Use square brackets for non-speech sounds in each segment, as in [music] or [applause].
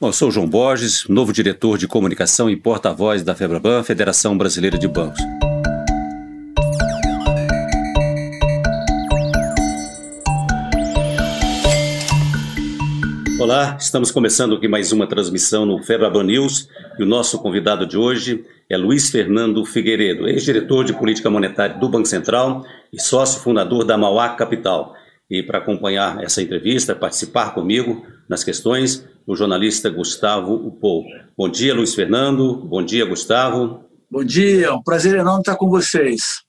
Bom, eu sou João Borges, novo diretor de comunicação e porta-voz da FEBRABAN, Federação Brasileira de Bancos. Olá, estamos começando aqui mais uma transmissão no Febraban News e o nosso convidado de hoje é Luiz Fernando Figueiredo, ex-diretor de política monetária do Banco Central e sócio fundador da Mauá Capital. E para acompanhar essa entrevista, participar comigo nas questões, o jornalista Gustavo Upou. Bom dia, Luiz Fernando. Bom dia, Gustavo. Bom dia, um prazer enorme estar com vocês.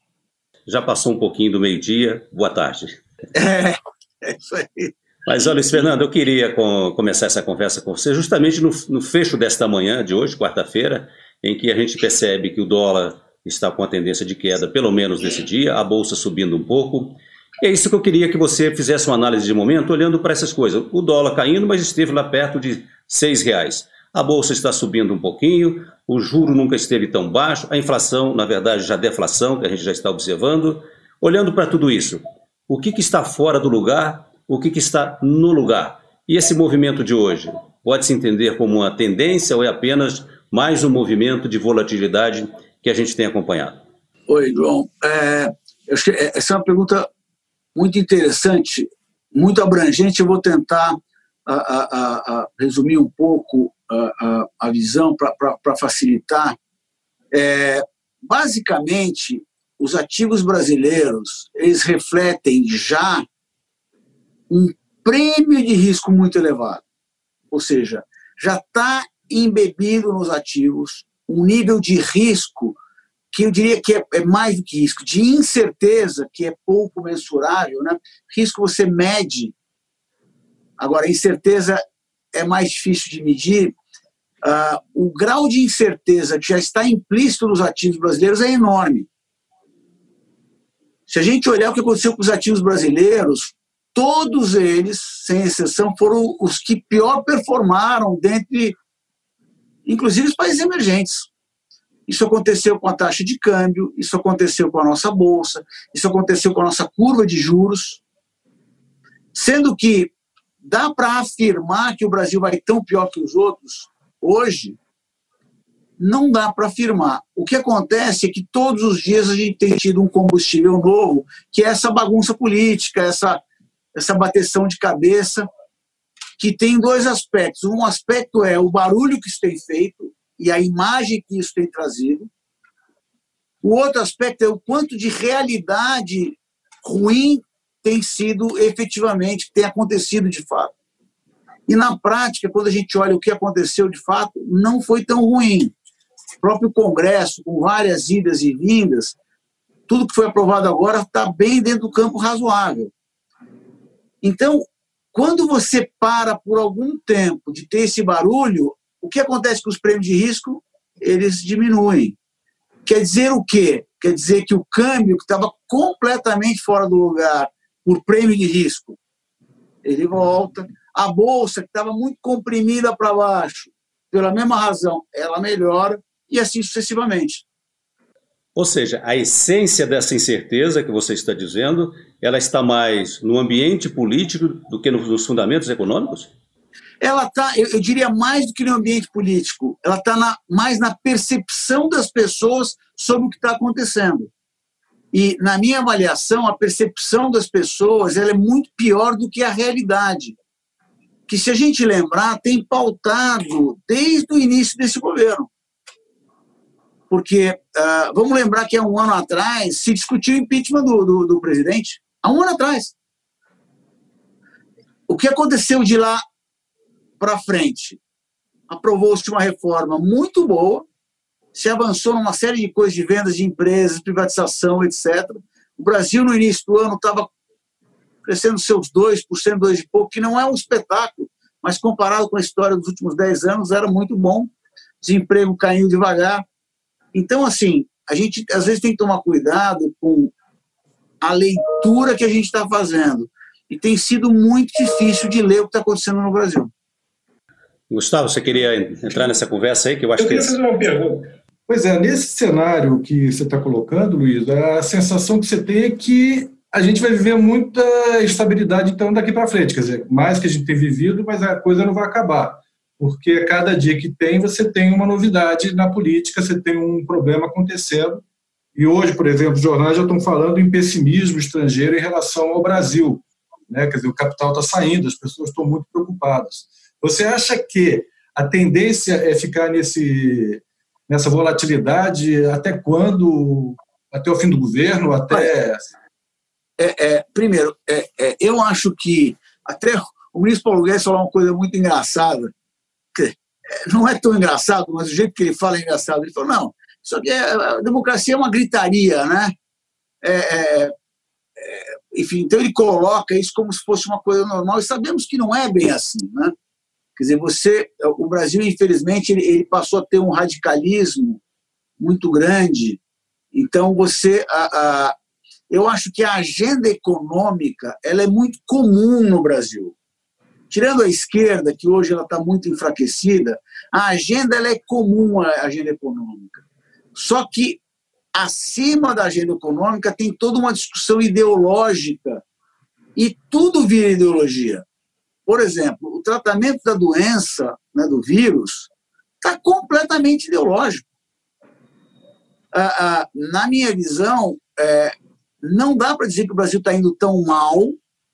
Já passou um pouquinho do meio-dia. Boa tarde. É, [laughs] é isso aí. Mas, olha, Luiz Fernando, eu queria com, começar essa conversa com você justamente no, no fecho desta manhã de hoje, quarta-feira, em que a gente percebe que o dólar está com a tendência de queda, pelo menos nesse dia, a bolsa subindo um pouco, é isso que eu queria que você fizesse uma análise de momento, olhando para essas coisas. O dólar caindo, mas esteve lá perto de seis reais. A bolsa está subindo um pouquinho, o juro nunca esteve tão baixo, a inflação, na verdade, já deflação, que a gente já está observando. Olhando para tudo isso, o que, que está fora do lugar, o que, que está no lugar? E esse movimento de hoje, pode-se entender como uma tendência ou é apenas mais um movimento de volatilidade que a gente tem acompanhado? Oi, João. É, essa é uma pergunta muito interessante, muito abrangente. Eu vou tentar a, a, a resumir um pouco a, visão para facilitar. É, basicamente, os ativos brasileiros eles refletem já um prêmio de risco muito elevado, ou seja, já está embebido nos ativos um nível de risco que eu diria que é, é, mais do que risco, de incerteza, que é pouco mensurável. Né? Risco você mede, agora, incerteza é mais difícil de medir. Uh, o grau de incerteza que já está implícito nos ativos brasileiros é enorme. Se a gente olhar o que aconteceu com os ativos brasileiros, todos eles, sem exceção, foram os que pior performaram dentre, inclusive, os países emergentes. Isso aconteceu com a taxa de câmbio, isso aconteceu com a nossa bolsa, isso aconteceu com a nossa curva de juros. Sendo que dá para afirmar que o Brasil vai tão pior que os outros hoje? Não dá para afirmar. O que acontece é que todos os dias a gente tem tido um combustível novo, que é essa bagunça política, essa, essa bateção de cabeça, que tem dois aspectos. Um aspecto é o barulho que isso tem feito, e a imagem que isso tem trazido. O outro aspecto é o quanto de realidade ruim tem sido efetivamente, tem acontecido de fato. E na prática, quando a gente olha o que aconteceu de fato, não foi tão ruim. O próprio Congresso, com várias idas e vindas, tudo que foi aprovado agora está bem dentro do campo razoável. Então, quando você para por algum tempo de ter esse barulho, o que acontece com os prêmios de risco? Eles diminuem. Quer dizer o quê? Quer dizer que o câmbio, que estava completamente fora do lugar por prêmio de risco, ele volta. A bolsa, que estava muito comprimida para baixo, pela mesma razão, ela melhora e assim sucessivamente. Ou seja, a essência dessa incerteza que você está dizendo, ela está mais no ambiente político do que nos fundamentos econômicos? Ela está, eu, eu, diria, mais do que no ambiente político, ela está mais na percepção das pessoas sobre o que está acontecendo. E, na minha avaliação, a percepção das pessoas ela é muito pior do que a realidade. Que, se a gente lembrar, tem pautado desde o início desse governo. Porque, uh, vamos lembrar que há um ano atrás se discutiu o impeachment do, do, do presidente. Há um ano atrás. O que aconteceu de lá para frente, aprovou-se uma reforma muito boa, se avançou numa série de coisas de vendas de empresas, privatização, etc. O Brasil, no início do ano, estava crescendo seus 2%, 2% e pouco, que não é um espetáculo, mas comparado com a história dos últimos 10 anos, era muito bom. Desemprego caiu devagar. Então, assim, a gente às vezes tem que tomar cuidado com a leitura que a gente está fazendo. E tem sido muito difícil de ler o que está acontecendo no Brasil. Gustavo, você queria entrar nessa conversa aí, que eu acho eu que... Eu queria fazer uma pergunta. Pois é, nesse cenário que você está colocando, Luiz, a sensação que você tem é que a gente vai viver muita estabilidade então daqui para frente, quer dizer, mais que a gente tem vivido, mas a coisa não vai acabar. porque cada dia que tem, você tem uma novidade na política, você tem um problema acontecendo. E hoje, por exemplo, os jornais já estão falando em pessimismo estrangeiro em relação ao Brasil. Né? Quer dizer, o capital está saindo, as pessoas estão muito preocupadas. Você acha que a tendência é ficar nesse, nessa volatilidade até quando? Até o fim do governo? Até. É, é, primeiro, é, é, eu acho que até o ministro Paulo Guedes falou uma coisa muito engraçada não é tão engraçado, mas o jeito que ele fala é engraçado. Ele falou, não, isso aqui é, a democracia é uma gritaria, né? É, é, é, enfim, então ele coloca isso como se fosse uma coisa normal e sabemos que não é bem assim, né? Quer dizer, você, o Brasil, infelizmente, ele, ele passou a ter um radicalismo muito grande. Então, você, a, a, eu acho que a agenda econômica ela é muito comum no Brasil. Tirando a esquerda, que hoje ela está muito enfraquecida, a agenda ela é comum à agenda econômica. Só que acima da agenda econômica tem toda uma discussão ideológica e tudo vira ideologia. Por exemplo, o tratamento da doença, né, do vírus, está completamente ideológico. Ah, ah, na minha visão, é, não dá para dizer que o Brasil está indo tão mal,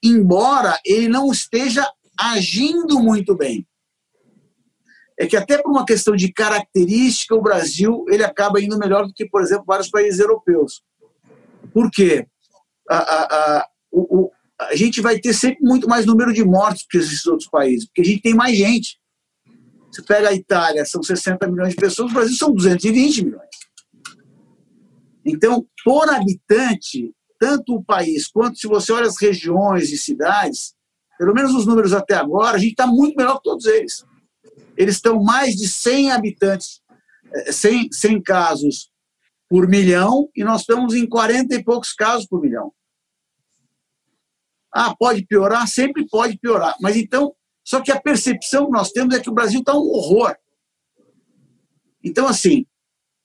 embora ele não esteja agindo muito bem. É que até por uma questão de característica, o Brasil ele acaba indo melhor do que, por exemplo, vários países europeus. Por quê? A, a, a, o, a gente vai ter sempre muito mais número de mortes que esses outros países, porque a gente tem mais gente. Você pega a Itália, são 60 milhões de pessoas, o Brasil são 220 milhões. Então, por habitante, tanto o país quanto se você olha as regiões e cidades, pelo menos os números até agora, a gente está muito melhor que todos eles. Eles estão mais de 100 habitantes, 100, eh, 100 casos por milhão, e nós estamos em 40 e poucos casos por milhão. Ah, pode piorar? Sempre pode piorar. Mas então, só que a percepção que nós temos é que o Brasil está um horror. Então, assim,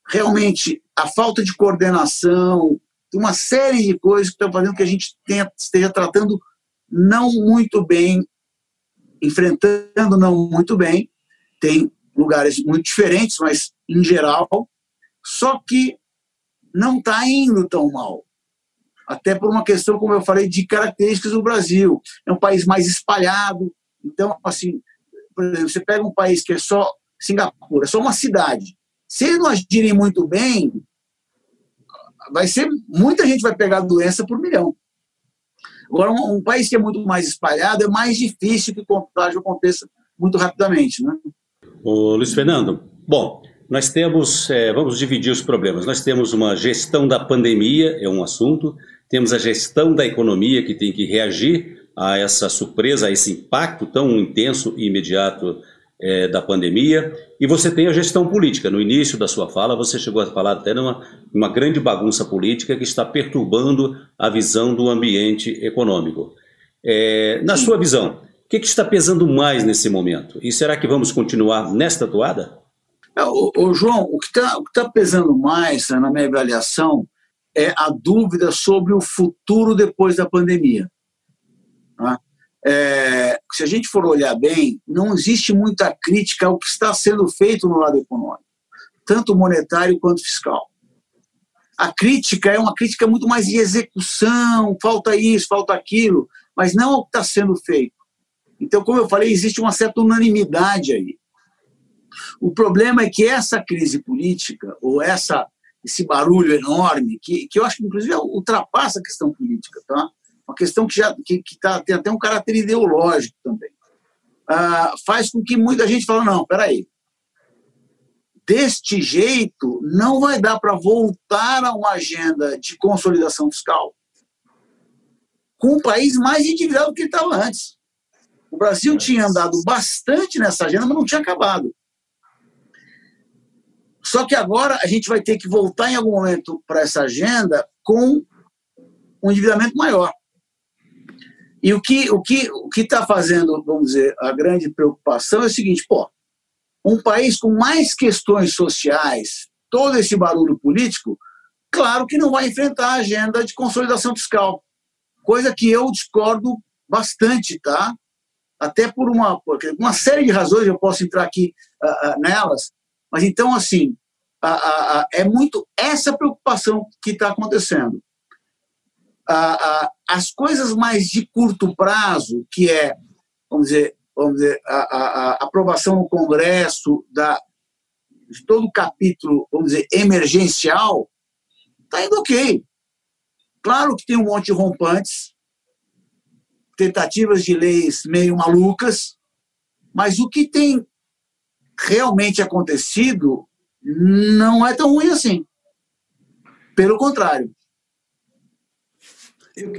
realmente, a falta de coordenação, uma série de coisas que estão fazendo que a gente tenha, esteja tratando não muito bem, enfrentando não muito bem. Tem lugares muito diferentes, mas em geral, só que não está indo tão mal. Até por uma questão, como eu falei, de características do Brasil. É um país mais espalhado. Então, assim, por exemplo, você pega um país que é só Singapura, é só uma cidade. Se eles não agirem muito bem, vai ser muita gente vai pegar a doença por milhão. Agora, um, um, país que é muito mais espalhado, é mais difícil que o contágio aconteça muito rapidamente. Né? O Luiz Fernando, bom, nós temos, é, vamos dividir os problemas. Nós temos uma gestão da pandemia, é um assunto, temos a gestão da economia, que tem que reagir a essa surpresa, a esse impacto tão intenso e imediato é, da pandemia, e você tem a gestão política. No início da sua fala, você chegou a falar até numa uma grande bagunça política que está perturbando a visão do ambiente econômico. É, na sua visão, o que, que, está pesando mais nesse momento? E será que vamos continuar nesta toada? É, o, o João, o que está tá pesando mais, na minha avaliação, é a dúvida sobre o futuro depois da pandemia. Tá? é, se a gente for olhar bem, não existe muita crítica ao que está sendo feito no lado econômico, tanto monetário quanto fiscal. A crítica é uma crítica muito mais de execução, falta isso, falta aquilo, mas não ao que está sendo feito. Então, como eu falei, existe uma certa unanimidade aí. O problema é que essa crise política, ou essa, esse barulho enorme, que, que eu acho que, inclusive, ultrapassa a questão política, tá? uma questão que, já, que, que tá, tem até um caráter ideológico também, ah, faz com que muita gente fale, não, peraí, deste jeito não vai dar para voltar a uma agenda de consolidação fiscal com um país mais endividado do que ele estava antes. O Brasil tinha andado bastante nessa agenda, mas não tinha acabado. Só que agora a gente vai ter que voltar em algum momento para essa agenda com um endividamento maior. E o que o que o que está fazendo, vamos dizer, a grande preocupação é o seguinte, pô, um país com mais questões sociais, todo esse barulho político, claro que não vai enfrentar a agenda de consolidação fiscal, coisa que eu discordo bastante, tá? até por uma, por uma série de razões, eu posso entrar aqui uh, uh, nelas, mas então, assim, uh, é muito essa preocupação que está acontecendo. as coisas mais de curto prazo, que é, vamos dizer, vamos dizer a, a, a aprovação no Congresso da, de todo o capítulo, vamos dizer, emergencial, está indo ok. Claro que tem um monte de rompantes, tentativas de leis meio malucas, mas o que tem realmente acontecido não é tão ruim assim. Pelo contrário. Eu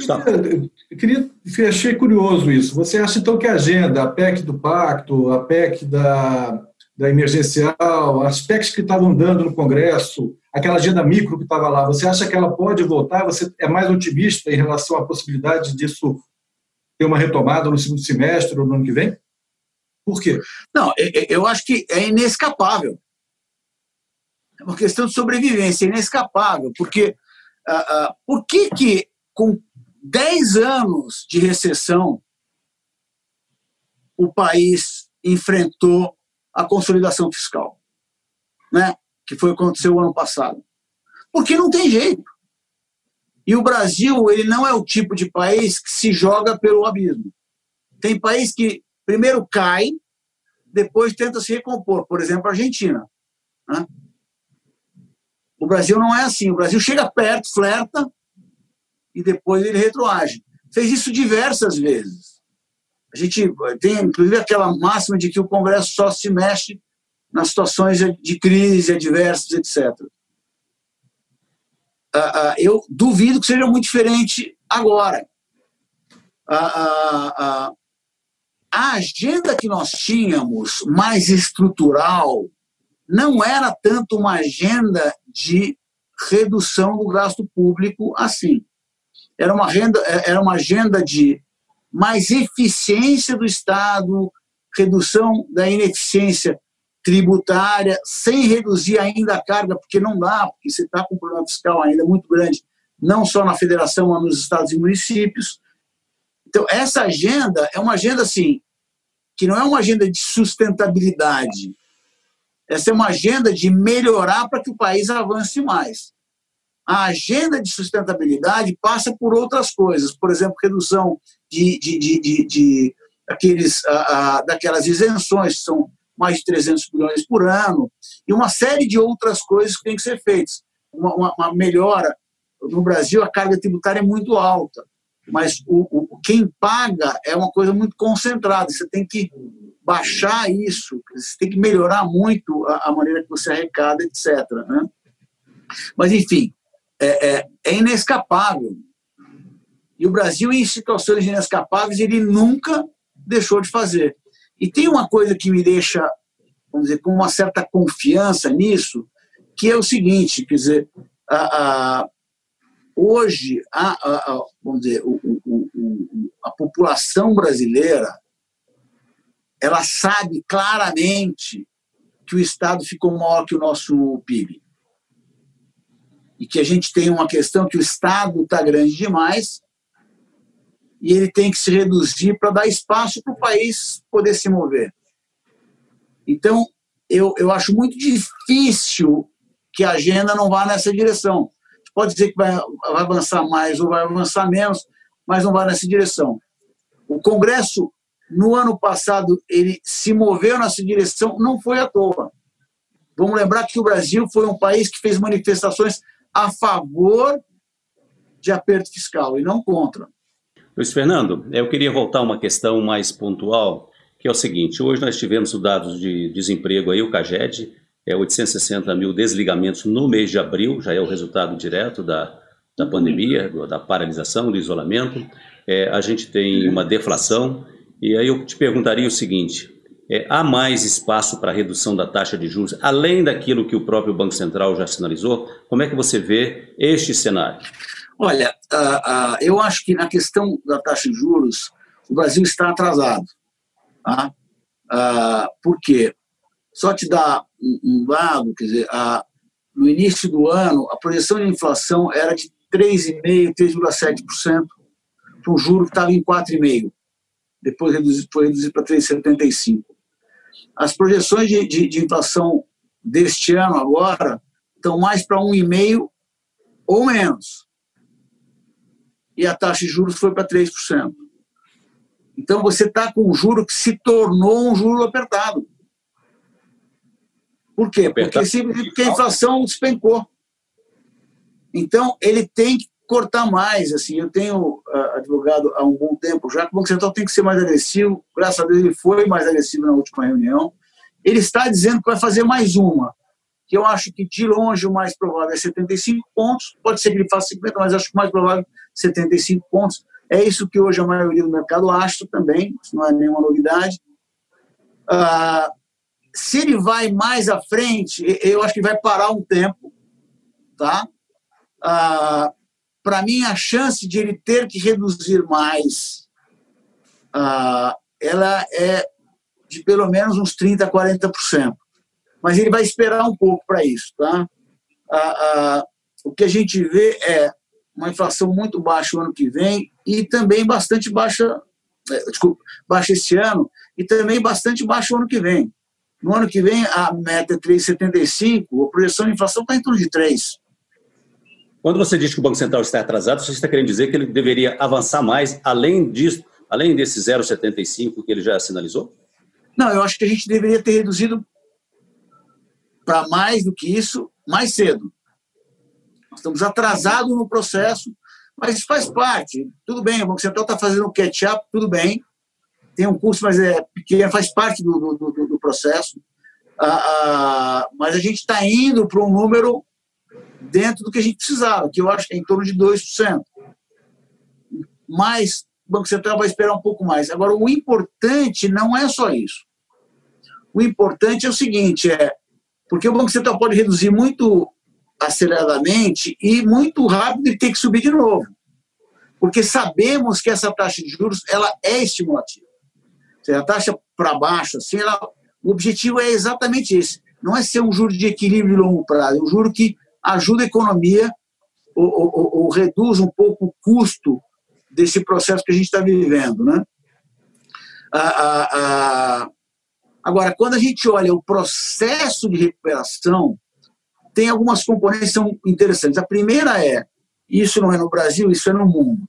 queria, eu queria, achei curioso isso. Você acha então que a agenda, a PEC do pacto, a PEC da, da emergencial, as PECs que estavam dando no Congresso, aquela agenda micro que estava lá, você acha que ela pode voltar? Você é mais otimista em relação à possibilidade disso ter uma retomada no segundo semestre ou no ano que vem? Por quê? Não, eu acho que é inescapável. É uma questão de sobrevivência, é inescapável. Porque uh, uh, por que, que com 10 anos de recessão o país enfrentou a consolidação fiscal? Né? que foi o que aconteceu ano passado. Porque não tem jeito. E o Brasil, ele não é o tipo de país que se joga pelo abismo. Tem país que primeiro cai, depois tenta se recompor. Por exemplo, a Argentina. Né? O Brasil não é assim. O Brasil chega perto, flerta, e depois ele retroage. Fez isso diversas vezes. A gente tem, inclusive, aquela máxima de que o Congresso só se mexe nas situações de crise adversas, etc. Ah, ah, eu duvido que seja muito diferente agora. Ah, a agenda que nós tínhamos, mais estrutural, não era tanto uma agenda de redução do gasto público assim. Era uma, renda, era uma agenda de mais eficiência do Estado, redução da ineficiência tributária, sem reduzir ainda a carga, porque não dá, porque você está com um problema fiscal ainda muito grande, não só na federação, mas nos estados e municípios. Então, essa agenda é uma agenda, assim, que não é uma agenda de sustentabilidade. Essa é uma agenda de melhorar para que o país avance mais. A agenda de sustentabilidade passa por outras coisas, por exemplo, redução de, de, de, de, de aqueles, daquelas isenções que são mais de 300 bilhões por ano, e uma série de outras coisas que têm que ser feitas. Uma, uma, uma melhora. No Brasil, a carga tributária é muito alta, mas o, o, quem paga é uma coisa muito concentrada. Você tem que baixar isso, você tem que melhorar muito a, a maneira que você arrecada, etc. Né? Mas, enfim, é, é, é inescapável. E o Brasil, em situações inescapáveis, ele nunca deixou de fazer. E tem uma coisa que me deixa, vamos dizer, com uma certa confiança nisso, que é o seguinte, quer dizer, a, a, hoje, a, vamos dizer, o, o, o, a população brasileira, ela sabe claramente que o Estado ficou maior que o nosso PIB. E que a gente tem uma questão que o Estado está grande demais e ele tem que se reduzir para dar espaço para o país poder se mover. Então, eu, eu acho muito difícil que a agenda não vá nessa direção. Pode dizer que vai, vai avançar mais ou vai avançar menos, mas não vai nessa direção. O Congresso, no ano passado, ele se moveu nessa direção, não foi à toa. Vamos lembrar que o Brasil foi um país que fez manifestações a favor de aperto fiscal e não contra. Luiz Fernando, eu queria voltar a uma questão mais pontual, que é o seguinte: hoje nós tivemos os dados de desemprego aí, o CAGED, é 860 mil desligamentos no mês de abril, já é o resultado direto da, da pandemia, da paralisação, do isolamento. É, a gente tem uma deflação, e aí eu te perguntaria o seguinte: é, há mais espaço para redução da taxa de juros, além daquilo que o próprio Banco Central já sinalizou? Como é que você vê este cenário? Olha, uh, uh, eu acho que na questão da taxa de juros, o Brasil está atrasado. Tá? Uh, por quê? Só te dar um, dado, quer dizer, no início do ano, a projeção de inflação era de 3,5%, 3,7%, para o juro que estava em 4,5%. depois foi reduzido para 3,75. As projeções de, de, de, inflação deste ano agora estão mais para 1,5% ou menos. E a taxa de juros foi para 3%. Então você está com um juro que se tornou um juro apertado. Por quê? Porque, porque a inflação despencou. Então, ele tem que cortar mais. Assim, eu tenho uh, advogado há um bom tempo já que o Banco Central tem que ser mais agressivo. Graças a Deus, ele foi mais agressivo na última reunião. Ele está dizendo que vai fazer mais uma, que eu acho que de longe o mais provável é 75 pontos. Pode ser que ele faça 50, mas acho que o mais provável é 75 pontos. É isso que hoje a maioria do mercado acha também, isso não é nenhuma novidade. Uh, se ele vai mais à frente, eu acho que vai parar um tempo, tá? Ah, Para mim, a chance de ele ter que reduzir mais, ah, ela é de pelo menos uns 30%, 40%. Mas ele vai esperar um pouco para isso, tá? Ah, ah, o que a gente vê é uma inflação muito baixa o ano que vem e também bastante baixa, eh, desculpa, baixa esse ano e também bastante baixa o ano que vem. No ano que vem, a meta é 3,75, a projeção de inflação está em torno de 3. Quando você diz que o Banco Central está atrasado, você está querendo dizer que ele deveria avançar mais, além disso, além desse 0,75 que ele já sinalizou? Não, eu acho que a gente deveria ter reduzido para mais do que isso, mais cedo. Nós estamos atrasados no processo, mas isso faz parte. Tudo bem, o Banco Central está fazendo o catch-up, tudo bem tem um custo, mas é pequeno, faz parte do, do, do processo. Ah, ah, mas a gente está indo para um número dentro do que a gente precisava, que eu acho que é em torno de 2%. Mas o Banco Central vai esperar um pouco mais. Agora, o importante não é só isso. O importante é o seguinte, é porque o Banco Central pode reduzir muito aceleradamente e muito rápido e ter que subir de novo. Porque sabemos que essa taxa de juros ela é estimulativa seja, a taxa para baixo, assim, ela, o objetivo é exatamente esse. Não é ser um juro de equilíbrio de longo prazo, é um juro que ajuda a economia ou, ou, ou reduz um pouco o custo desse processo que a gente está vivendo. Né? agora, quando a gente olha o processo de recuperação, tem algumas componentes que são interessantes. A primeira é, isso não é no Brasil, isso é no mundo.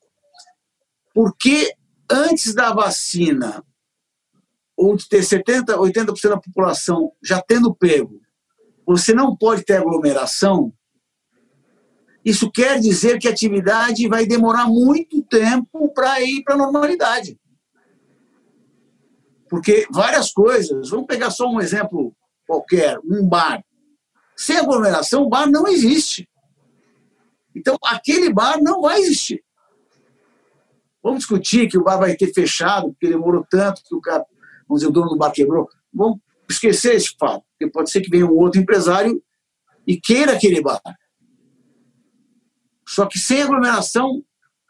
Porque antes da vacina ou de ter 70%, 80% da população já tendo pego, você não pode ter aglomeração, isso quer dizer que a atividade vai demorar muito tempo para ir para a normalidade. Porque várias coisas, vamos pegar só um exemplo qualquer, um bar. Sem aglomeração, o bar não existe. Então, aquele bar não vai existir. Vamos discutir que o bar vai ter fechado, porque demorou tanto, que o cara vamos dizer, o dono do bar quebrou. Vamos esquecer esse fato, porque pode ser que venha um outro empresário e queira aquele bar. Só que sem aglomeração,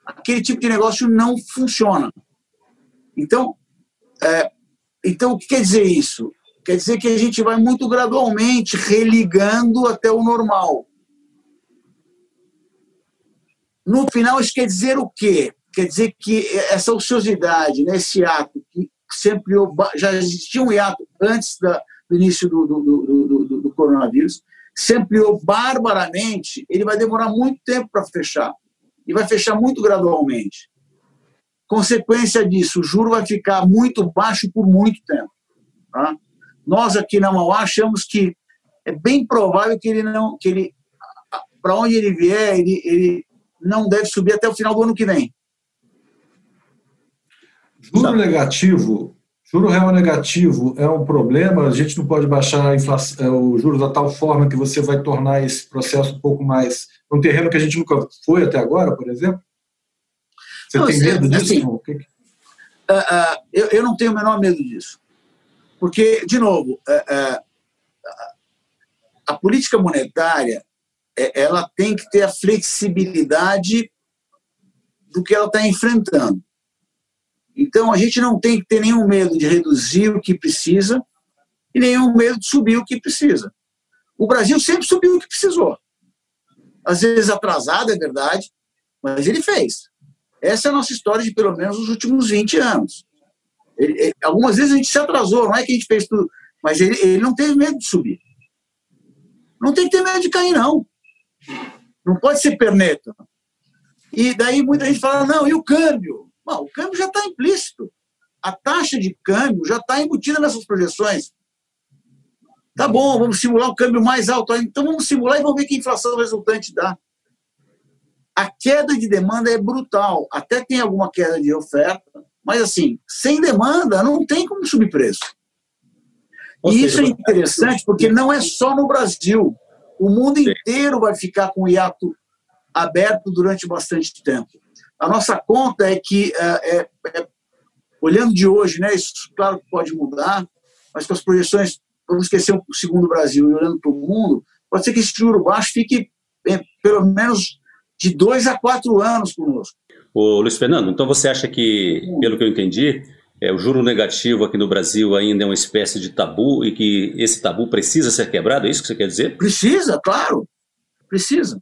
aquele tipo de negócio não funciona. Então, é, então o que quer dizer isso? Quer dizer que a gente vai muito gradualmente religando até o normal. No final, isso quer dizer o quê? Quer dizer que essa ociosidade, né, esse ato que sempre já existia um hiato antes da, do início do, do, do, do, coronavírus, se ampliou barbaramente, ele vai demorar muito tempo para fechar. E vai fechar muito gradualmente. Consequência disso, o juro vai ficar muito baixo por muito tempo. Tá? Nós aqui na Mauá achamos que é bem provável que ele não, que ele, para onde ele vier, ele, ele não deve subir até o final do ano que vem. Juro negativo, juro real negativo é um problema. A gente não pode baixar a inflação, é, o juro da tal forma que você vai tornar esse processo um pouco mais um terreno que a gente nunca foi até agora, por exemplo. Você não, tem medo disso? Assim, uh, uh, eu, eu, não tenho o menor medo disso, porque de novo uh, a política monetária ela tem que ter a flexibilidade do que ela está enfrentando. Então, a gente não tem que ter nenhum medo de reduzir o que precisa e nenhum medo de subir o que precisa. O Brasil sempre subiu o que precisou. Às vezes atrasado, é verdade, mas ele fez. Essa é a nossa história de pelo menos os últimos 20 anos. Ele, ele, algumas vezes a gente se atrasou, não é que a gente fez tudo, mas ele, ele não teve medo de subir. Não tem que ter medo de cair, não. Não pode ser perneta. E daí muita gente fala, não, e o câmbio? Bom, o câmbio já está implícito. A taxa de câmbio já está embutida nessas projeções. Tá bom, vamos simular o câmbio mais alto. Então vamos simular e vamos ver que inflação resultante dá. A queda de demanda é brutal. Até tem alguma queda de oferta, mas assim, sem demanda não tem como subir preço. e isso é interessante porque não é só no Brasil. O mundo inteiro vai ficar com o hiato aberto durante bastante tempo. A nossa conta é que, é, é, é, olhando de hoje, né, isso claro que pode mudar, mas com as projeções, vamos esquecer o segundo Brasil e olhando para o mundo, pode ser que esse juro baixo fique é, pelo menos de dois a quatro anos conosco. Ô, Luiz Fernando, então você acha que, pelo que eu entendi, é, o juro negativo aqui no Brasil ainda é uma espécie de tabu e que esse tabu precisa ser quebrado? É isso que você quer dizer? Precisa, claro. Precisa.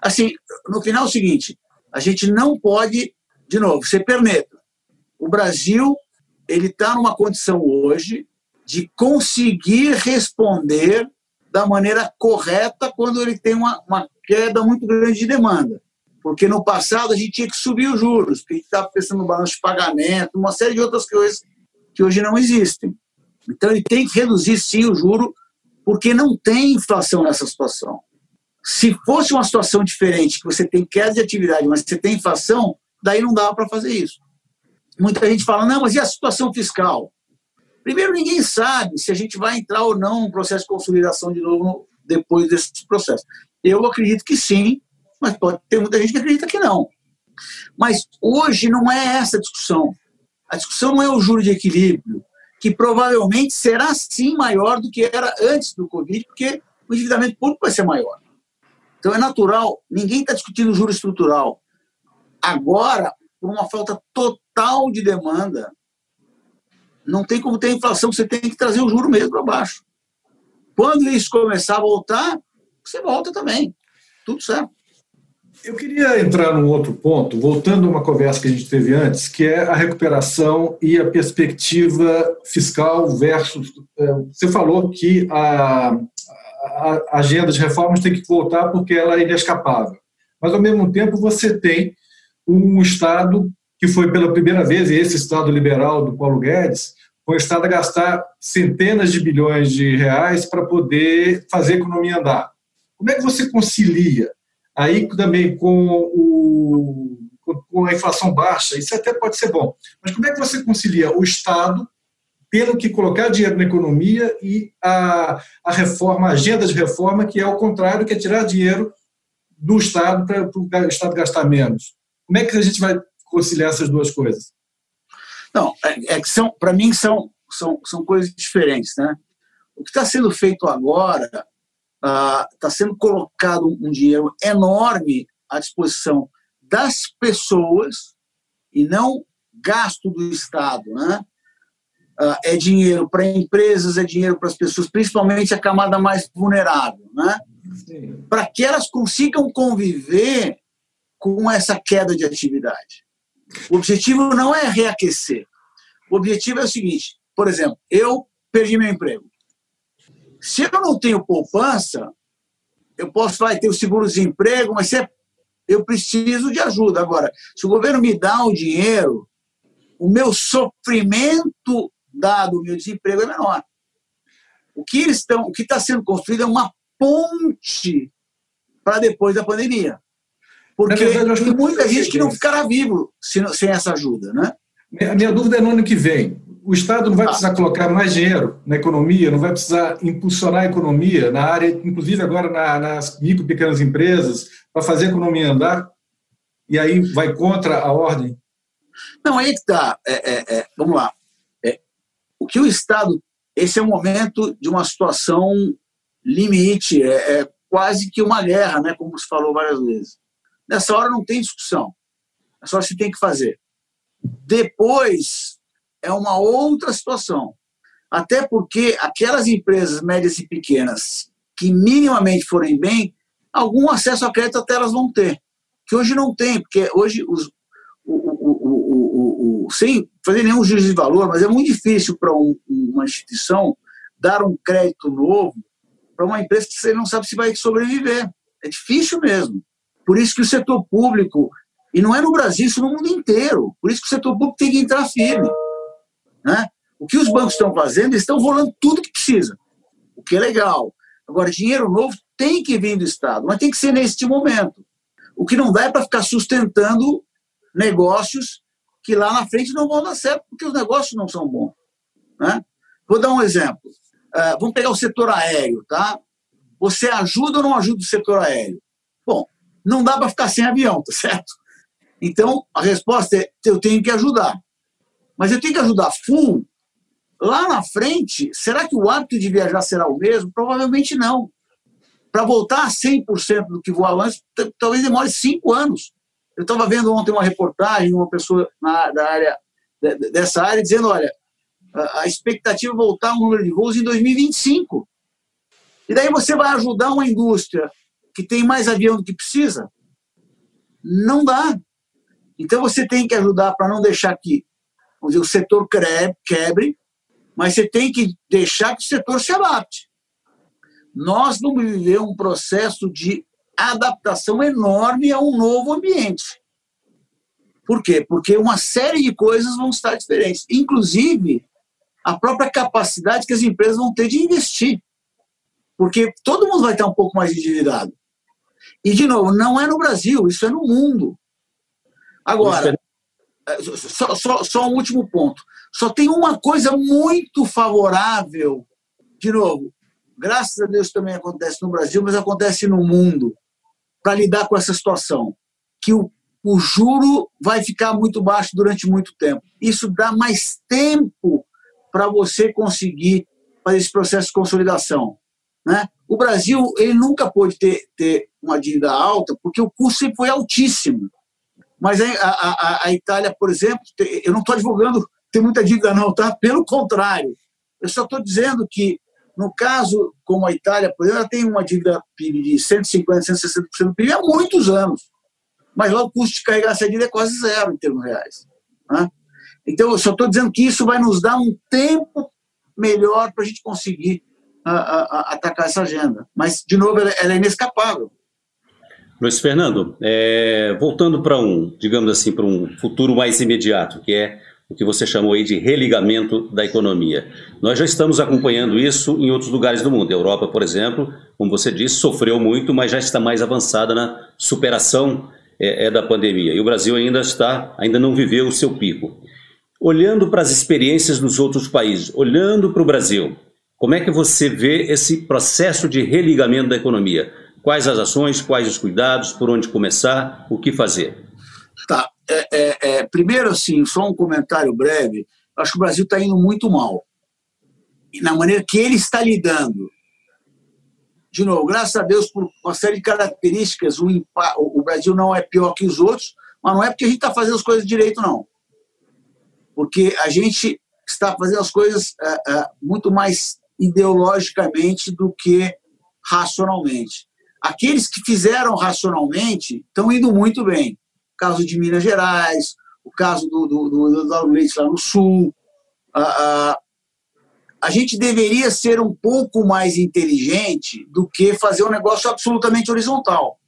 Assim, no final é o seguinte, a gente não pode, de novo, ser perneta. O Brasil ele está numa condição hoje de conseguir responder da maneira correta quando ele tem uma, uma queda muito grande de demanda. Porque no passado a gente tinha que subir os juros, porque a gente estava pensando no balanço de pagamento, uma série de outras coisas que hoje não existem. Então ele tem que reduzir sim o juro, porque não tem inflação nessa situação. Se fosse uma situação diferente, que você tem queda de atividade, mas você tem inflação, daí não dava para fazer isso. Muita gente fala, não, mas e a situação fiscal? Primeiro, ninguém sabe se a gente vai entrar ou não no processo de consolidação de novo depois desse processo. Eu acredito que sim, mas pode ter muita gente que acredita que não. Mas hoje não é essa a discussão. A discussão não é o juro de equilíbrio, que provavelmente será sim maior do que era antes do Covid, porque o endividamento público vai ser maior. Então é natural, ninguém está discutindo juro estrutural. Agora, por uma falta total de demanda, não tem como ter inflação, você tem que trazer o juro mesmo para baixo. Quando isso começar a voltar, você volta também. Tudo certo. Eu queria entrar num outro ponto, voltando a uma conversa que a gente teve antes, que é a recuperação e a perspectiva fiscal versus. É, você falou que a, a agenda de reformas tem que voltar porque ela é inescapável. Mas, ao mesmo tempo, você tem um Estado que foi pela primeira vez, e esse Estado liberal do Paulo Guedes, foi o Estado a gastar centenas de bilhões de reais para poder fazer a economia andar. Como é que você concilia aí também com, o, com a inflação baixa? Isso até pode ser bom. Mas como é que você concilia o Estado tendo que colocar dinheiro na economia e a, a reforma, a agenda de reforma, que é o contrário, que é tirar dinheiro do Estado para o Estado gastar menos. Como é que a gente vai conciliar essas duas coisas? Não, é, é que são, para mim, são, são, são coisas diferentes, né? O que está sendo feito agora, está ah, sendo colocado um dinheiro enorme à disposição das pessoas e não gasto do Estado, né? Uh, é dinheiro para empresas, é dinheiro para as pessoas, principalmente a camada mais vulnerável, né? Para que elas consigam conviver com essa queda de atividade. O objetivo não é reaquecer. O objetivo é o seguinte: por exemplo, eu perdi meu emprego. Se eu não tenho poupança, eu posso vai ter o seguro-desemprego, mas é, eu preciso de ajuda. Agora, se o governo me dá o dinheiro, o meu sofrimento dado o meu desemprego é menor. O que eles estão, o que está sendo construído é uma ponte para depois da pandemia. Porque verdade, tem muita gente que não ficará vivo sem essa ajuda, né? A minha dúvida é no ano que vem. O Estado não vai ah. precisar colocar mais dinheiro na economia, não vai precisar impulsionar a economia na área, inclusive agora na, nas micro e pequenas empresas, para fazer a economia andar, e aí vai contra a ordem? Não, aí que está. É, é, é, vamos lá. O que o Estado. Esse é um momento de uma situação limite, é, é quase que uma guerra, né, como se falou várias vezes. Nessa hora não tem discussão. É só se tem que fazer. Depois é uma outra situação. Até porque aquelas empresas médias e pequenas que minimamente forem bem, algum acesso a crédito até elas vão ter. Que hoje não tem, porque hoje os, sem fazer nenhum juízo de valor, mas é muito difícil para um, uma instituição dar um crédito novo para uma empresa que você não sabe se vai sobreviver. É difícil mesmo. Por isso que o setor público, e não é no Brasil, isso no mundo inteiro, por isso que o setor público tem que entrar firme. Né? O que os bancos estão fazendo, eles estão rolando tudo que precisa, o que é legal. Agora, dinheiro novo tem que vir do Estado, mas tem que ser neste momento. O que não dá é para ficar sustentando negócios que lá na frente não vão dar certo, porque os negócios não são bons. Né? Vou dar um exemplo. Uh, vamos pegar o setor aéreo, tá? Você ajuda ou não ajuda o setor aéreo? Bom, não dá para ficar sem avião, tá certo? Então, a resposta é: eu tenho que ajudar. Mas eu tenho que ajudar full. Lá na frente, será que o hábito de viajar será o mesmo? Provavelmente não. Para voltar a 100% do que voava antes, talvez demore cinco anos. Eu estava vendo ontem uma reportagem de uma pessoa na, da área, dessa área dizendo: olha, a expectativa é voltar ao número de voos em 2025. E daí você vai ajudar uma indústria que tem mais avião do que precisa? Não dá. Então você tem que ajudar para não deixar que dizer, o setor quebre, mas você tem que deixar que o setor se adapte. Nós vamos viver um processo de adaptação enorme a um novo ambiente. Por quê? Porque uma série de coisas vão estar diferentes, inclusive a própria capacidade que as empresas vão ter de investir. Porque todo mundo vai estar um pouco mais endividado. E, de novo, não é no Brasil, isso é no mundo. Agora, só, só, só um último ponto. Só tem uma coisa muito favorável, de novo, graças a Deus também acontece no Brasil, mas acontece no mundo, para lidar com essa situação, que o, o juro vai ficar muito baixo durante muito tempo. Isso dá mais tempo para você conseguir fazer esse processo de consolidação. Né? O Brasil ele nunca pôde ter, ter uma dívida alta porque o custo sempre foi altíssimo. Mas a, a, a Itália, por exemplo, eu não estou advogando ter muita dívida, não, tá? Pelo contrário. Eu só estou dizendo que, no caso como a Itália, por exemplo, ela tem uma dívida PIB de 150%, 160% do PIB há muitos anos. Mas lá o custo de carregar essa dívida é quase zero em termos reais. Né? Então, eu só estou dizendo que isso vai nos dar um tempo melhor para a gente conseguir a, a, a atacar essa agenda. Mas, de novo, ela, ela é inescapável. Luiz Fernando, é, voltando para um, digamos assim, para um futuro mais imediato, que é o que você chamou aí de religamento da economia. Nós já estamos acompanhando isso em outros lugares do mundo. A Europa, por exemplo, como você disse, sofreu muito, mas já está mais avançada na superação é, é da pandemia. E o Brasil ainda está, ainda não viveu o seu pico. Olhando para as experiências dos outros países, olhando para o Brasil, como é que você vê esse processo de religamento da economia? Quais as ações, quais os cuidados, por onde começar, o que fazer? É, é, é, primeiro, assim, só um comentário breve. Acho que o Brasil está indo muito mal. Na maneira que ele está lidando. De novo, graças a Deus, por uma série de características, o, o Brasil não é pior que os outros, mas não é porque a gente está fazendo as coisas direito, não porque a gente está fazendo as coisas é, é, muito mais ideologicamente do que racionalmente. Aqueles que fizeram racionalmente estão indo muito bem. Caso de Minas Gerais, o caso do, do, do, do Leite lá no Sul. a a gente deveria ser um pouco mais inteligente do que fazer um negócio absolutamente horizontal.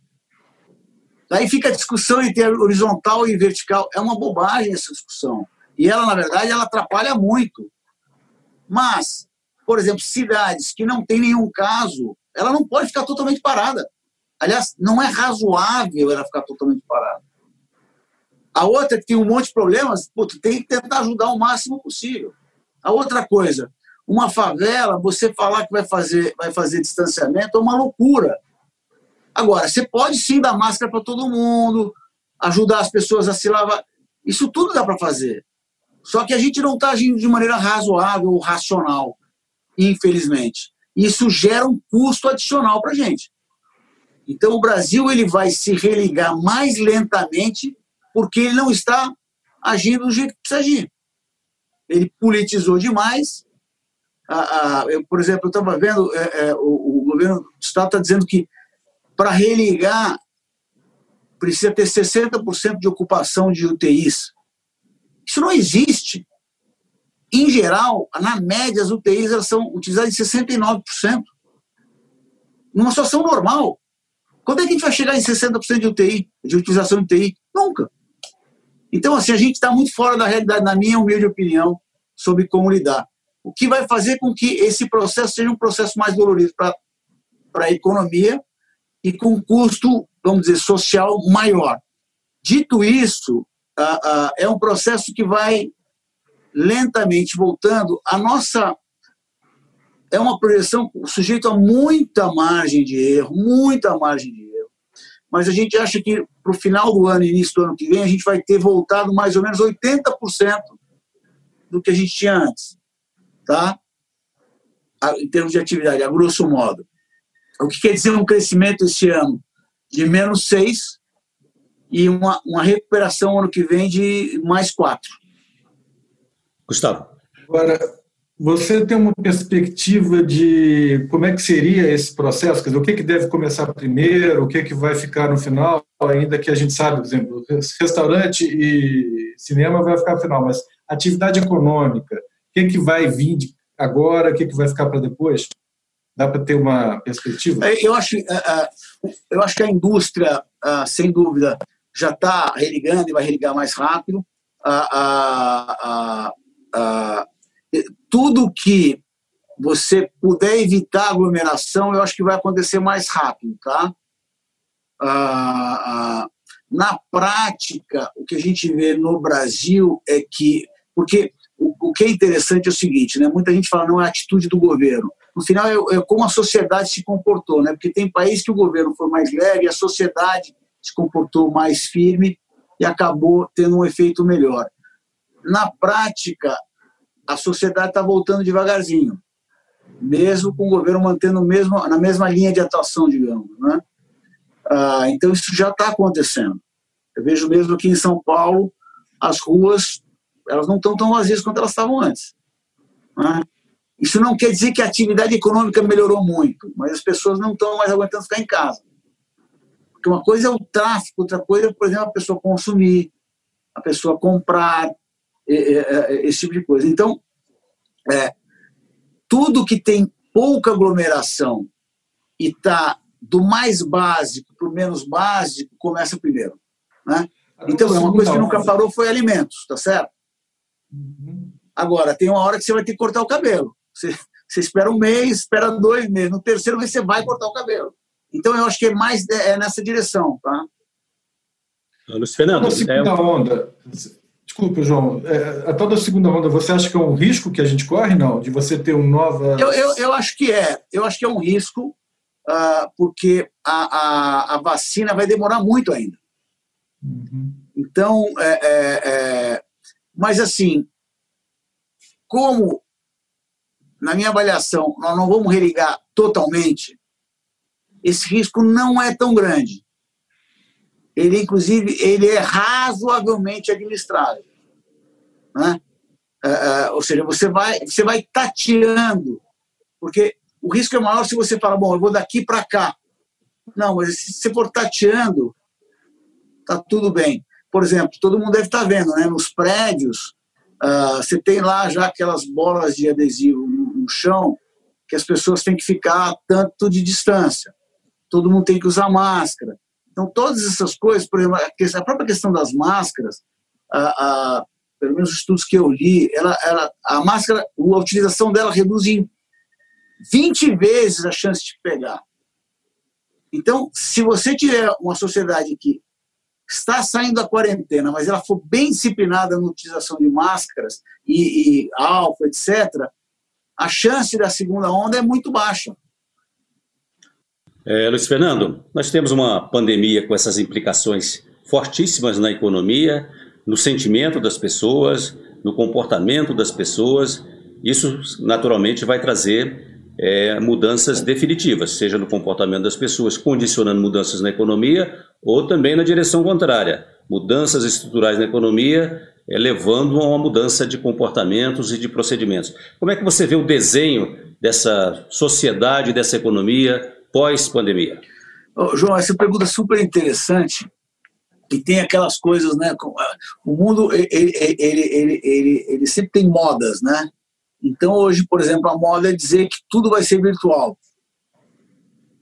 Daí fica a discussão entre horizontal e vertical. É uma bobagem essa discussão. E ela, na verdade, ela atrapalha muito. Mas, por exemplo, cidades que não tem nenhum caso, ela não pode ficar totalmente parada. Aliás, não é razoável ela ficar totalmente parada. A outra que tem um monte de problemas, tem que tentar ajudar o máximo possível. A outra coisa, uma favela, você falar que vai fazer, vai fazer distanciamento é uma loucura. Agora, você pode sim dar máscara para todo mundo, ajudar as pessoas a se lavar. Isso tudo dá para fazer. Só que a gente não está agindo de maneira razoável ou racional, infelizmente. Isso gera um custo adicional para a gente. Então, o Brasil ele vai se religar mais lentamente porque ele não está agindo do jeito que precisa agir. Ele politizou demais. Ah, ah, eu, por exemplo, eu estava vendo, é, é, o, o, governo do Estado está dizendo que para religar precisa ter 60% de ocupação de UTIs Isso não existe. Em geral, na média, as UTIs elas são utilizadas em 69%. Numa situação normal. Quando é que a gente vai chegar em 60% de UTI, de utilização de UTI? Nunca. Então, assim, a gente está muito fora da realidade, na minha humilde opinião, sobre como lidar. O que vai fazer com que esse processo seja um processo mais dolorido para a economia e com custo, vamos dizer, social maior. Dito isso, uh, uh, é um processo que vai lentamente voltando. A nossa é uma projeção sujeita a muita margem de erro, muita margem de erro. Mas a gente acha que para o final do ano, início do ano que vem, a gente vai ter voltado mais ou menos 80% do que a gente tinha antes, tá? Em termos de atividade, a grosso modo. O que quer dizer um crescimento esse ano de menos 6 e uma, uma recuperação ano que vem de mais 4. Gustavo. Agora, você tem uma perspectiva de como é que seria esse processo? Quer dizer, o que, que deve começar primeiro, o que, que vai ficar no final, ainda que a gente sabe, por exemplo, restaurante e cinema vai ficar no final, mas atividade econômica, o que, que vai vir agora, o que, que vai ficar para depois? Dá para ter uma perspectiva? É, eu acho, é, é, eu acho que a indústria, sem dúvida, já está religando e vai religar mais rápido. A, a, a, tudo que você puder evitar aglomeração, eu acho que vai acontecer mais rápido, tá? Ah, ah, na prática, o que a gente vê no Brasil é que, porque o, o, que é interessante é o seguinte, né? Muita gente fala não é a atitude do governo. No final é, é como a sociedade se comportou, né? Porque tem países que o governo foi mais leve, a sociedade se comportou mais firme e acabou tendo um efeito melhor. Na prática, a sociedade está voltando devagarzinho, mesmo com o governo mantendo mesmo, na mesma linha de atuação, digamos. Né? Ah, então, isso já está acontecendo. Eu vejo mesmo aqui em São Paulo, as ruas elas não estão tão vazias quanto elas estavam antes. Né? Isso não quer dizer que a atividade econômica melhorou muito, mas as pessoas não estão mais aguentando ficar em casa. Porque uma coisa é o tráfico, outra coisa é, por exemplo, a pessoa consumir, a pessoa comprar, esse tipo de coisa. Então, é, tudo que tem pouca aglomeração e está do mais básico para o menos básico, começa primeiro. Né? Então, uma coisa que nunca parou foi alimentos, tá certo? Uhum. Agora, tem uma hora que você vai ter que cortar o cabelo. Você, você espera um mês, espera dois meses. No terceiro mês você vai cortar o cabelo. Então, eu acho que é mais é nessa direção, tá? Luiz Fernando. É... onda, Desculpa, João. É, a toda segunda onda, você acha que é um risco que a gente corre, não? De você ter um nova. Eu, eu, eu acho que é. Eu acho que é um risco, uh, porque a, a, a, vacina vai demorar muito ainda. Uhum. Então, é, é, é, mas assim, como, na minha avaliação, nós não vamos religar totalmente, esse risco não é tão grande ele inclusive ele é razoavelmente administrável, né? É, é, ou seja, você vai você vai tateando, porque o risco é maior se você fala, bom, eu vou daqui para cá. Não, mas se você for tateando, tá tudo bem. Por exemplo, todo mundo deve estar tá vendo, né? Nos prédios, uh, você tem lá já aquelas bolas de adesivo no, no chão que as pessoas têm que ficar tanto de distância. Todo mundo tem que usar máscara. Então, todas essas coisas, por exemplo, a própria questão das máscaras, a, a, pelo menos os estudos que eu li, ela, ela, a máscara, a utilização dela reduz em 20 vezes a chance de pegar. Então, se você tiver uma sociedade que está saindo da quarentena, mas ela for bem disciplinada na utilização de máscaras e, e álcool, etc., a chance da segunda onda é muito baixa. É, Luiz Fernando, nós temos uma pandemia com essas implicações fortíssimas na economia, no sentimento das pessoas, no comportamento das pessoas. Isso, naturalmente, vai trazer é, mudanças definitivas, seja no comportamento das pessoas, condicionando mudanças na economia, ou também na direção contrária, mudanças estruturais na economia, é, levando a uma mudança de comportamentos e de procedimentos. Como é que você vê o desenho dessa sociedade, dessa economia, pós-pandemia? João, essa pergunta é super interessante, que tem aquelas coisas, né? O mundo ele, ele, ele, ele, ele sempre tem modas, né? Então hoje, por exemplo, a moda é dizer que tudo vai ser virtual.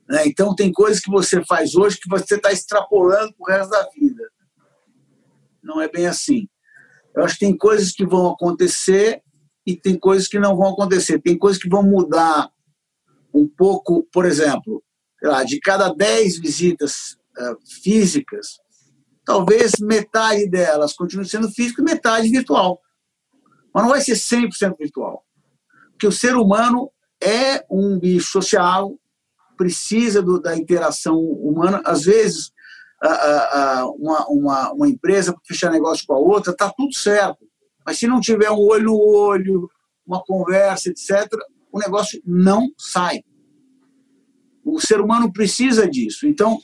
Né? Então tem coisas que você faz hoje que você está extrapolando para o resto da vida. Não é bem assim. Eu acho que tem coisas que vão acontecer e tem coisas que não vão acontecer. Tem coisas que vão mudar um pouco, por exemplo, lá, de cada 10 visitas uh, físicas, talvez metade delas continue sendo física e metade virtual. Mas não vai ser 100% virtual. Porque o ser humano é um bicho social, precisa do, da interação humana. Às vezes, a, a, a, uma, uma, uma empresa para fechar negócio com a outra, está tudo certo. Mas se não tiver um olho no olho, uma conversa, etc., o negócio não sai. O ser humano precisa disso. Então,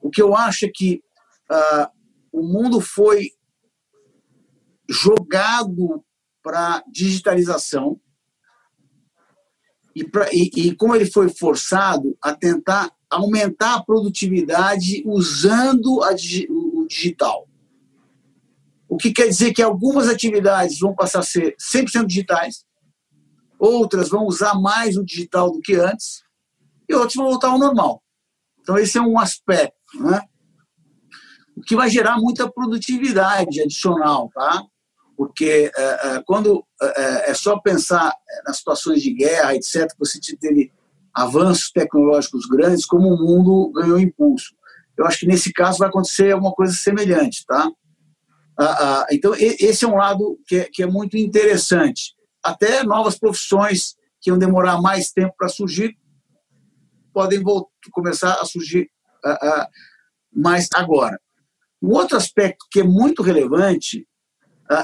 o que eu acho é que uh, o mundo foi jogado para digitalização e, pra, e, e como ele foi forçado a tentar aumentar a produtividade usando a, o digital. O que quer dizer que algumas atividades vão passar a ser 100% digitais, outras vão usar mais o digital do que antes, e outras vão voltar ao normal. Então, esse é um aspecto. Né? O que vai gerar muita produtividade adicional, tá? Porque é, é, quando é, é só pensar nas situações de guerra, etc., você teve avanços tecnológicos grandes, como o mundo ganhou impulso. Eu acho que nesse caso vai acontecer alguma coisa semelhante, tá? Ah, ah, então, esse é um lado que é, que é muito interessante. Até novas profissões que iam demorar mais tempo para surgir podem voltar, começar a surgir ah, mais agora. Um outro aspecto que é muito relevante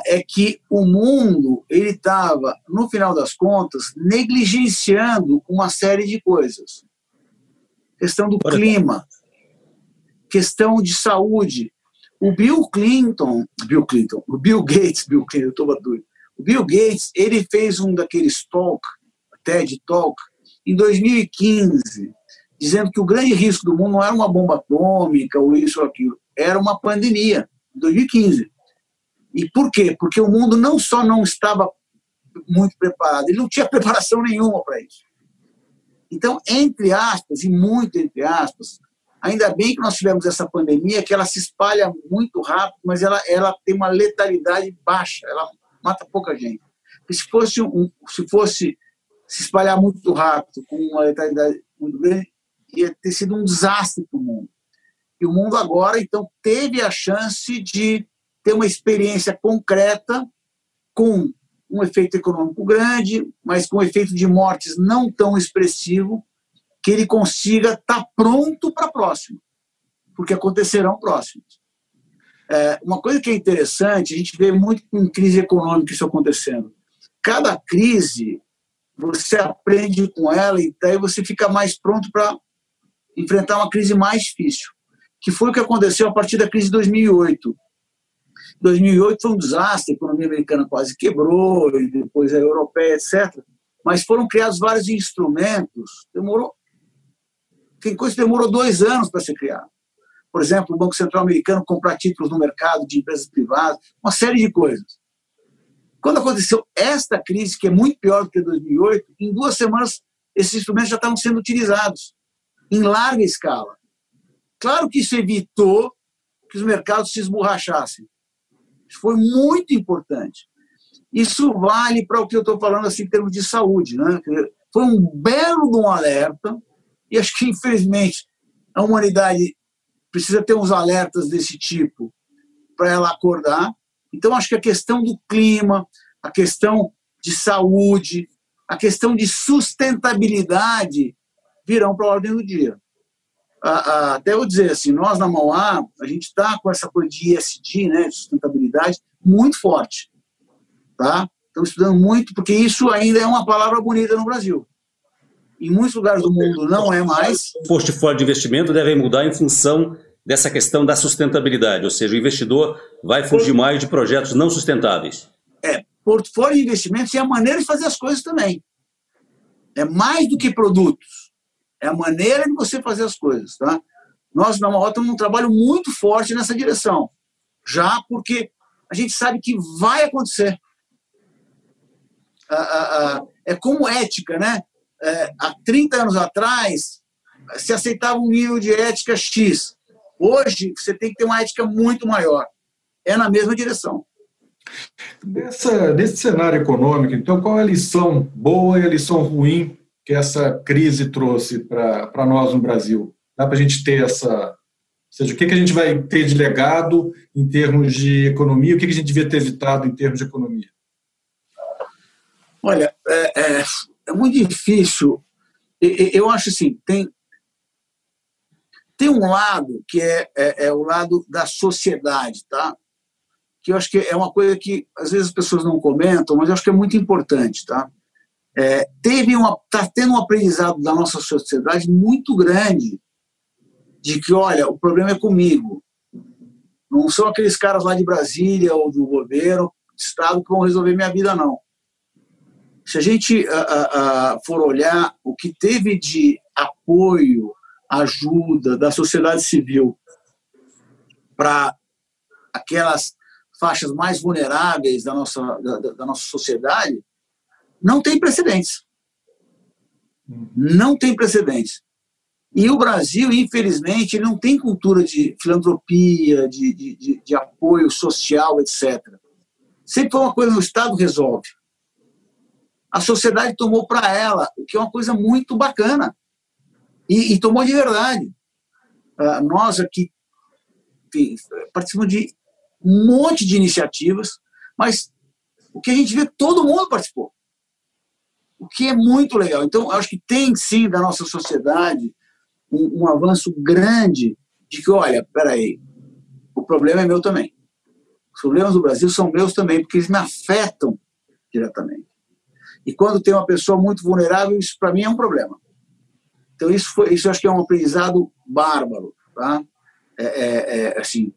é que o mundo ele estava, no final das contas, negligenciando uma série de coisas. Questão do clima, questão de saúde. O Bill Clinton, Bill Clinton, o Bill Gates, [laughs] Bill Clinton, eu estou doido. O Bill Gates, ele fez um daqueles talk, TED Talk, em 2015, dizendo que o grande risco do mundo não era uma bomba atômica ou isso ou aquilo, era uma pandemia, em 2015. E por quê? Porque o mundo não só não estava muito preparado, ele não tinha [laughs] preparação nenhuma para isso. Então, entre aspas, e muito entre aspas, ainda bem que nós tivemos essa pandemia, que ela se espalha muito rápido, mas ela, ela tem uma letalidade baixa, ela mata pouca gente. Porque se fosse, um, se fosse se espalhar muito rápido, com uma letalidade muito grande, ia ter sido um desastre para o mundo. E o mundo agora, então, teve a chance de ter uma experiência concreta com um efeito econômico grande, mas com um efeito de mortes não tão expressivo, que ele consiga estar tá pronto para a próxima, porque acontecerão próximos. É, uma coisa que é interessante, a gente vê muito em crise econômica isso acontecendo. Cada crise, você aprende com ela e daí você fica mais pronto para enfrentar uma crise mais difícil, que foi o que aconteceu a partir da crise de 2008. 2008 foi um desastre, a economia americana quase quebrou, e depois a europeia, etc. Mas foram criados vários instrumentos, demorou. Tem coisa que demorou dois anos para ser criado. Por exemplo, o Banco Central Americano comprar títulos no mercado de empresas privadas, uma série de coisas. Quando aconteceu esta crise, que é muito pior do que 2008, em duas semanas esses instrumentos já estavam sendo utilizados em larga escala. Claro que isso evitou que os mercados se esborrachassem, foi muito importante. Isso vale para o que eu estou falando assim, em termos de saúde. Né? Foi um belo de um alerta, e acho que, infelizmente, a humanidade precisa ter uns alertas desse tipo para ela acordar. Então, acho que a questão do clima, a questão de saúde, a questão de sustentabilidade virão para a ordem do dia até eu dizer assim, nós na Mauá, a gente está com essa coisa de ESG, né, de sustentabilidade, muito forte. Tá? Estamos estudando muito, porque isso ainda é uma palavra bonita no Brasil. Em muitos lugares do mundo não é mais. O portfólio de investimento deve mudar em função dessa questão da sustentabilidade, ou seja, o investidor vai fugir mais de projetos não sustentáveis. É, portfólio de investimentos é a maneira de fazer as coisas também. É mais do que produtos. É a maneira de você fazer as coisas, tá? Nós, na Maior, temos um trabalho muito forte nessa direção, já porque a gente sabe que vai acontecer. É como ética, né? É, há 30 anos atrás, se aceitava um nível de ética X. Hoje, você tem que ter uma ética muito maior. É na mesma direção. Nessa, nesse cenário econômico, então, qual é a lição boa e a lição ruim que essa crise trouxe para nós no Brasil? Dá para a gente ter essa. Ou seja, o que, que a gente vai ter de legado em termos de economia, o que, que a gente devia ter evitado em termos de economia? Olha, é, é, é muito difícil. Eu acho assim, tem, tem um lado que é, é, é, o lado da sociedade, tá? Que eu acho que é uma coisa que às vezes as pessoas não comentam, mas eu acho que é muito importante, tá? É, teve uma, tá tendo um aprendizado da nossa sociedade muito grande de que, olha, o problema é comigo. Não são aqueles caras lá de Brasília ou do governo, do Estado, que vão resolver minha vida, não. Se a gente a, a, a for olhar o que teve de apoio, ajuda da sociedade civil para aquelas faixas mais vulneráveis da nossa, da, da nossa sociedade, não tem precedentes. Não tem precedentes. E o Brasil, infelizmente, não tem cultura de filantropia, de, de, de, apoio social, etc. Sempre foi uma coisa no Estado resolve. A sociedade tomou para ela, o que é uma coisa muito bacana. E, e tomou de verdade. Uh, nós aqui participamos de um monte de iniciativas, mas o que a gente vê, todo mundo participou o que é muito legal. Então, acho que tem sim da nossa sociedade um, um avanço grande de que, olha, peraí, o problema é meu também. Os problemas do Brasil são meus também, porque eles me afetam diretamente. E quando tem uma pessoa muito vulnerável, isso para mim é um problema. Então, isso, foi, isso eu acho que é um aprendizado bárbaro. Tá? É, é, é assim,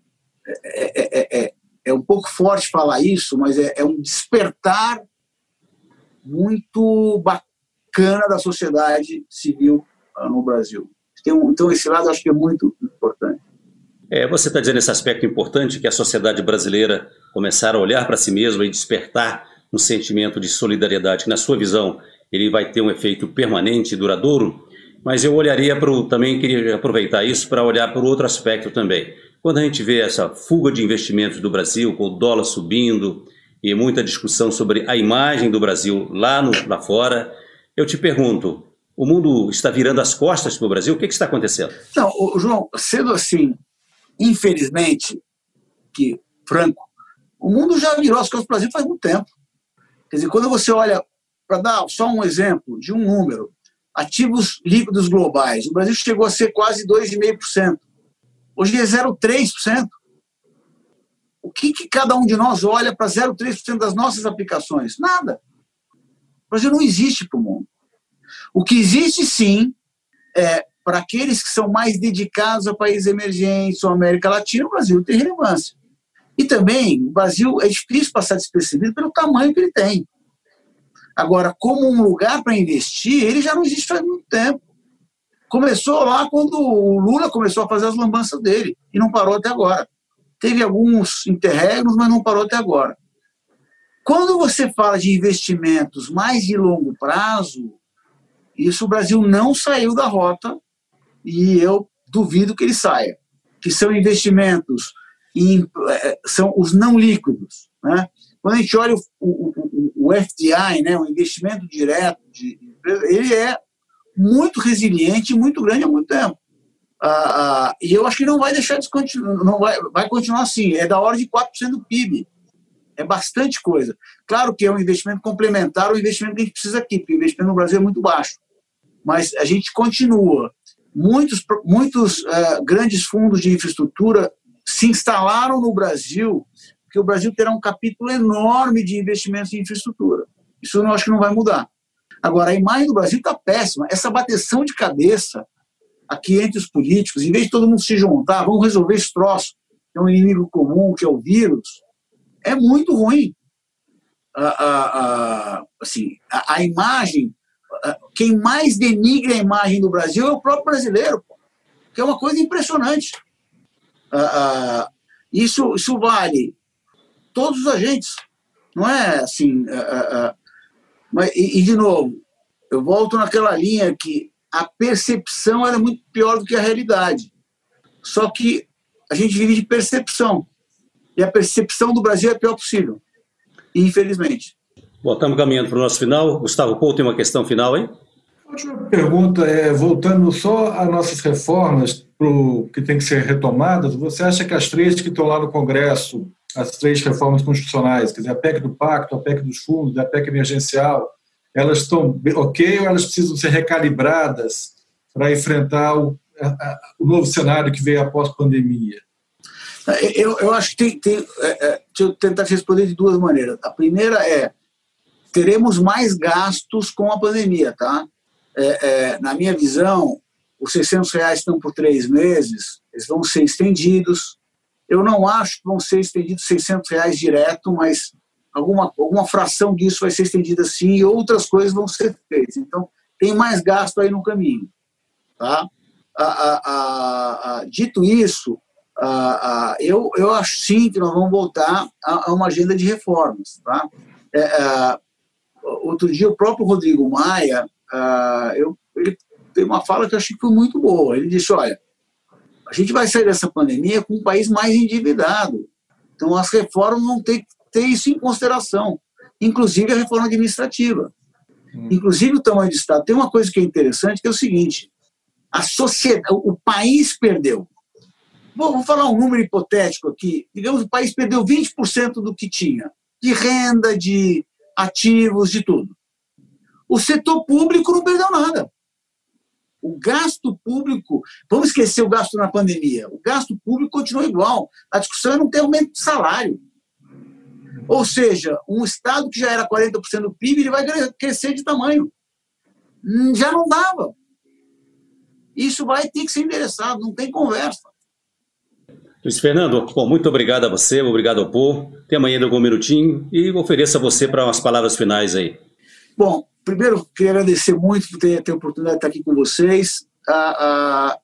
é, é, é, um pouco forte falar isso, mas é, um despertar muito bacana da sociedade civil ah, no Brasil. Então, esse lado acho que é muito importante. É, você está dizendo esse aspecto importante que a sociedade brasileira começar a olhar para si mesma e despertar um sentimento de solidariedade, que na sua visão ele vai ter um efeito permanente e duradouro, mas eu olharia para o, também queria aproveitar isso para olhar para o outro aspecto também. Quando a gente vê essa fuga de investimentos do Brasil, com o dólar subindo, e muita discussão sobre a imagem do Brasil lá, no, lá fora. Eu te pergunto, o mundo está virando as costas para o Brasil? O que, que está acontecendo? Não, João, sendo assim, infelizmente, que franco, o mundo já virou as costas para o Brasil faz muito tempo. Quer dizer, quando você olha, para dar só um exemplo de um número, ativos líquidos globais, o Brasil chegou a ser quase 2,5%. Hoje é 0,3% o que, que cada um de nós olha para 0,3% das nossas aplicações? Nada. O Brasil não existe para o mundo. O que existe, sim, é para aqueles que são mais dedicados a países emergentes ou América Latina, o Brasil tem relevância. E também, o Brasil é difícil passar despercebido pelo tamanho que ele tem. Agora, como um lugar para investir, ele já não existe faz muito tempo. Começou lá quando o Lula começou a fazer as lambanças dele, e não parou até agora teve alguns interregnos, mas não parou até agora. Quando você fala de investimentos mais de longo prazo, isso o Brasil não saiu da rota e eu duvido que ele saia. Que são investimentos, em, eh, são os não líquidos. Né? Quando a gente olha o, o, o, FDI, né, o investimento direto de ele é muito resiliente muito grande há muito tempo. Ah, ah, e eu acho que não vai deixar de continuar, não vai, vai continuar assim. É da hora de 4% do PIB. É bastante coisa. Claro que é um investimento complementar ao investimento que a gente precisa aqui, porque o investimento no Brasil é muito baixo. Mas a gente continua. Muitos, muitos uh, grandes fundos de infraestrutura se instalaram no Brasil, porque o Brasil terá um capítulo enorme de investimentos em infraestrutura. Isso eu acho que não vai mudar. Agora, a imagem do Brasil está péssima. Essa bateção de cabeça aqui entre os políticos, em vez de todo mundo se juntar, vamos resolver esse troço, que é um inimigo comum, que é o vírus, é muito ruim. A, a, a assim, a, a imagem, quem mais denigra a imagem do Brasil é o próprio brasileiro. que é uma coisa impressionante. Isso, isso vale todos os agentes, não é assim. Mas, e, e, de novo, eu volto naquela linha que a percepção é muito pior do que a realidade. Só que a gente vive de percepção. E a percepção do Brasil é a pior possível. Infelizmente. Bom, estamos caminhando para o nosso final. Gustavo Couto tem uma questão final aí? A última pergunta é, voltando só às nossas reformas pro, que tem que ser retomadas, você acha que as três que estão lá no Congresso, as três reformas constitucionais, quer dizer, a PEC do Pacto, a PEC dos fundos, a PEC emergencial, elas estão ok ou elas precisam ser recalibradas para enfrentar o, a, o novo cenário que veio após a pandemia? Eu, eu acho que tem, tem é, é, deixa eu tentar responder de duas maneiras. A primeira é teremos mais gastos com a pandemia, tá? É, é, na minha visão, os 600 reais estão por três meses, eles vão ser estendidos. Eu não acho que vão ser estendidos 600 reais direto, mas alguma, alguma fração disso vai ser estendida sim e outras coisas vão ser feitas. Então, tem mais gasto aí no caminho. Tá? A, a, a, dito isso, eu, eu acho sim que nós vamos voltar a, uma agenda de reformas. Tá? É, é, outro dia, o próprio Rodrigo Maia, eu, ele uma fala que eu achei que foi muito boa. Ele disse: olha, a gente vai sair dessa pandemia com um país mais endividado. Então, as reformas vão ter que ter isso em consideração, inclusive a reforma administrativa. Hum. Inclusive o tamanho do Estado. Tem uma coisa que é interessante, que é o seguinte: a sociedade, o país perdeu. Bom, vou falar um número hipotético aqui. Digamos, o país perdeu 20% do que tinha, de renda, de ativos, de tudo. O setor público não perdeu nada. O gasto público, vamos esquecer o gasto na pandemia, o gasto público continua igual. A discussão é não ter aumento de salário. Ou seja, um Estado que já era 40% do PIB, ele vai crescer de tamanho. Hum, já não dava. Isso vai ter que ser endereçado, não tem conversa. Luiz Fernando, bom, muito obrigado a você, obrigado ao povo. Tem amanhã algum minutinho e ofereço a você para umas palavras finais aí. Bom, primeiro, queria agradecer muito por ter, ter a oportunidade de estar aqui com vocês. Ah, ah,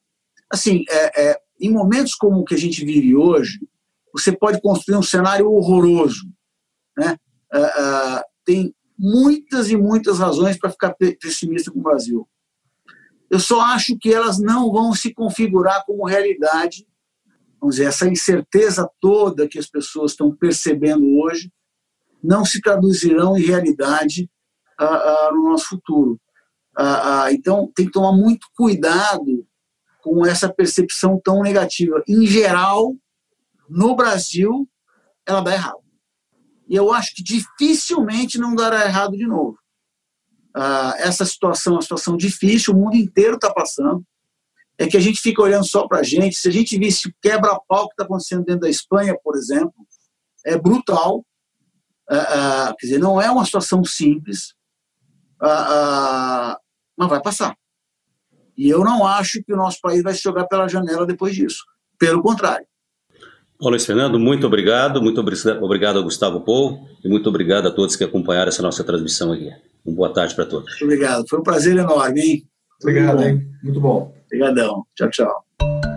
assim, é, é, em momentos como o que a gente vive hoje, você pode construir um cenário horroroso. Né? Ah, ah tem muitas e muitas razões para ficar pessimista com o Brasil. Eu só acho que elas não vão se configurar como realidade. Vamos dizer, essa incerteza toda que as pessoas estão percebendo hoje não se traduzirão em realidade no nosso futuro. então, tem que tomar muito cuidado com essa percepção tão negativa. Em geral, no Brasil, ela dá errado. E eu acho que dificilmente não dará errado de novo. essa situação é uma situação difícil, o mundo inteiro está passando. É que a gente fica olhando só para a gente. Se a gente visse o quebra-pau que está acontecendo dentro da Espanha, por exemplo, é brutal. quer dizer, não é uma situação simples ah, ah, mas vai passar. E eu não acho que o nosso país vai se jogar pela janela depois disso. Pelo contrário. Bom, Luiz Fernando, muito obrigado. Muito obrigado ao Gustavo Pou e muito obrigado a todos que acompanharam essa nossa transmissão aqui. Uma boa tarde para todos. Obrigado. Foi um prazer enorme, hein? Obrigado, muito hein? Muito bom. Obrigadão. Tchau, tchau.